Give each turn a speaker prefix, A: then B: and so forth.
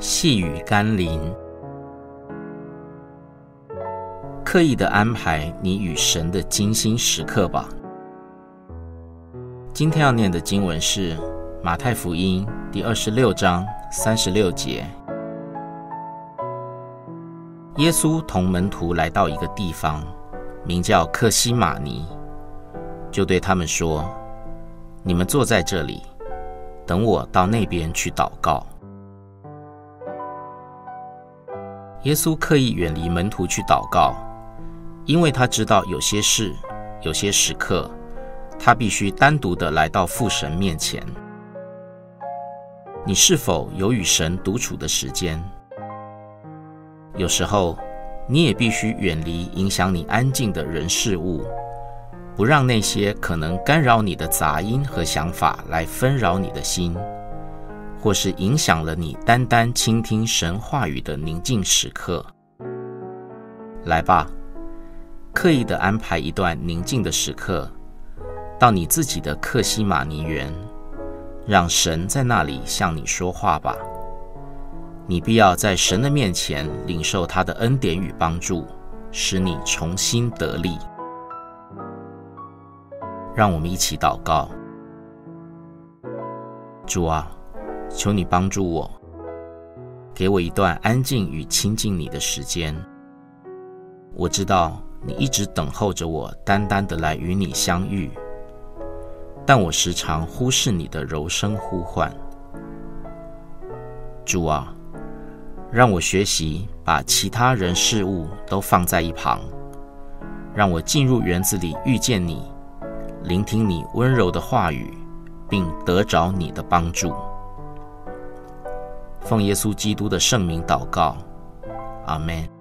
A: 细雨甘霖，刻意的安排你与神的精心时刻吧。今天要念的经文是马太福音第二十六章三十六节。耶稣同门徒来到一个地方，名叫客西马尼，就对他们说：“你们坐在这里，等我到那边去祷告。”耶稣刻意远离门徒去祷告，因为他知道有些事、有些时刻，他必须单独的来到父神面前。你是否有与神独处的时间？有时候，你也必须远离影响你安静的人事物，不让那些可能干扰你的杂音和想法来纷扰你的心，或是影响了你单单倾听神话语的宁静时刻。来吧，刻意的安排一段宁静的时刻，到你自己的克西玛尼园，让神在那里向你说话吧。你必要在神的面前领受他的恩典与帮助，使你重新得力。让我们一起祷告：主啊，求你帮助我，给我一段安静与亲近你的时间。我知道你一直等候着我，单单的来与你相遇，但我时常忽视你的柔声呼唤。主啊。让我学习把其他人事物都放在一旁，让我进入园子里遇见你，聆听你温柔的话语，并得着你的帮助。奉耶稣基督的圣名祷告，阿门。